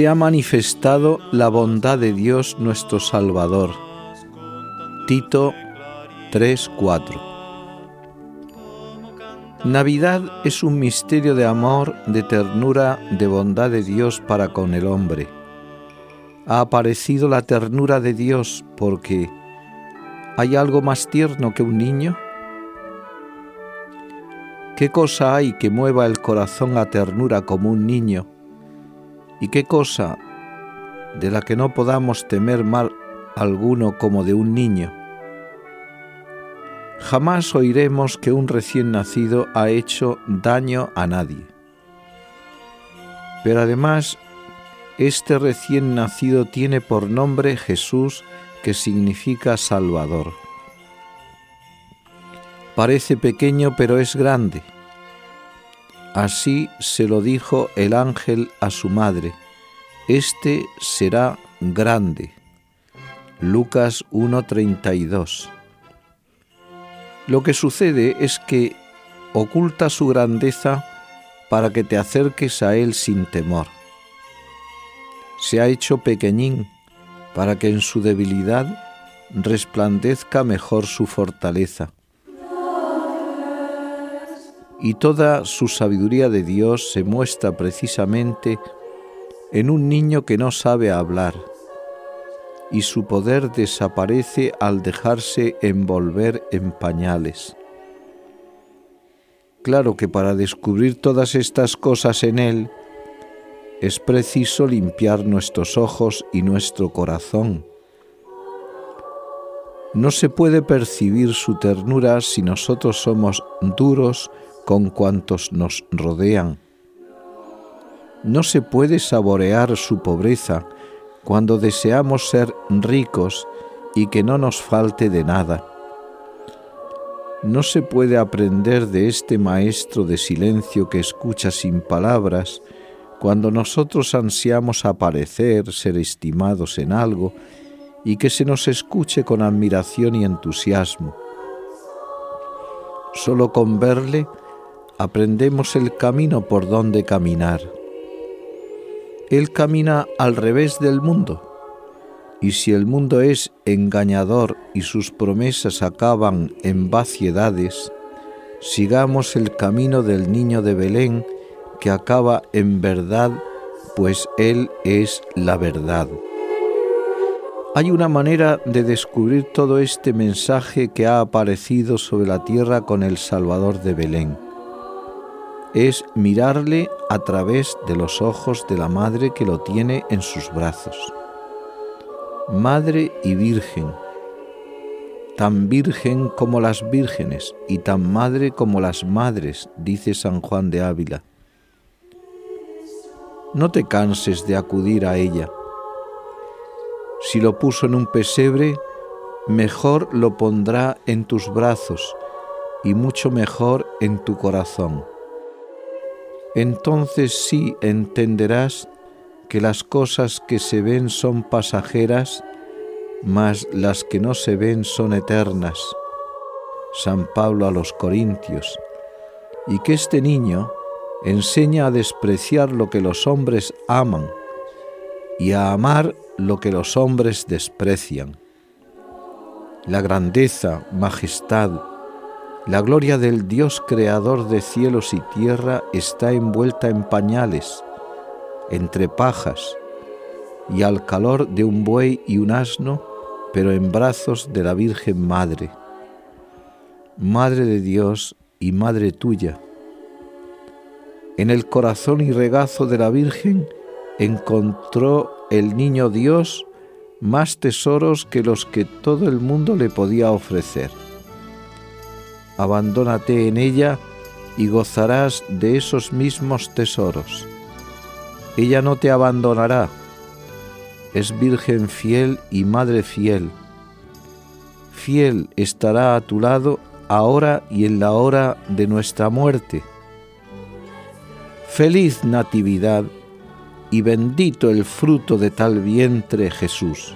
Se ha manifestado la bondad de Dios nuestro Salvador. Tito 3:4 Navidad es un misterio de amor, de ternura, de bondad de Dios para con el hombre. Ha aparecido la ternura de Dios porque ¿hay algo más tierno que un niño? ¿Qué cosa hay que mueva el corazón a ternura como un niño? ¿Y qué cosa de la que no podamos temer mal alguno como de un niño? Jamás oiremos que un recién nacido ha hecho daño a nadie. Pero además, este recién nacido tiene por nombre Jesús, que significa Salvador. Parece pequeño, pero es grande Así se lo dijo el ángel a su madre, Este será grande. Lucas 1:32. Lo que sucede es que oculta su grandeza para que te acerques a Él sin temor. Se ha hecho pequeñín para que en su debilidad resplandezca mejor su fortaleza y toda su sabiduría de Dios se muestra precisamente en un niño que no sabe hablar, y su poder desaparece al dejarse envolver en pañales. Claro que para descubrir todas estas cosas en Él, es preciso limpiar nuestros ojos y nuestro corazón. No se puede percibir su ternura si nosotros somos duros con cuantos nos rodean. No se puede saborear su pobreza cuando deseamos ser ricos y que no nos falte de nada. No se puede aprender de este maestro de silencio que escucha sin palabras cuando nosotros ansiamos aparecer, ser estimados en algo y que se nos escuche con admiración y entusiasmo. Solo con verle aprendemos el camino por donde caminar. Él camina al revés del mundo, y si el mundo es engañador y sus promesas acaban en vaciedades, sigamos el camino del niño de Belén que acaba en verdad, pues Él es la verdad. Hay una manera de descubrir todo este mensaje que ha aparecido sobre la tierra con el Salvador de Belén es mirarle a través de los ojos de la madre que lo tiene en sus brazos. Madre y Virgen, tan virgen como las vírgenes y tan madre como las madres, dice San Juan de Ávila. No te canses de acudir a ella. Si lo puso en un pesebre, mejor lo pondrá en tus brazos y mucho mejor en tu corazón entonces sí entenderás que las cosas que se ven son pasajeras, mas las que no se ven son eternas. San Pablo a los Corintios, y que este niño enseña a despreciar lo que los hombres aman y a amar lo que los hombres desprecian. La grandeza, majestad, la gloria del Dios creador de cielos y tierra está envuelta en pañales, entre pajas, y al calor de un buey y un asno, pero en brazos de la Virgen Madre. Madre de Dios y Madre tuya. En el corazón y regazo de la Virgen encontró el niño Dios más tesoros que los que todo el mundo le podía ofrecer. Abandónate en ella y gozarás de esos mismos tesoros. Ella no te abandonará, es Virgen fiel y Madre fiel. Fiel estará a tu lado ahora y en la hora de nuestra muerte. Feliz Natividad y bendito el fruto de tal vientre Jesús.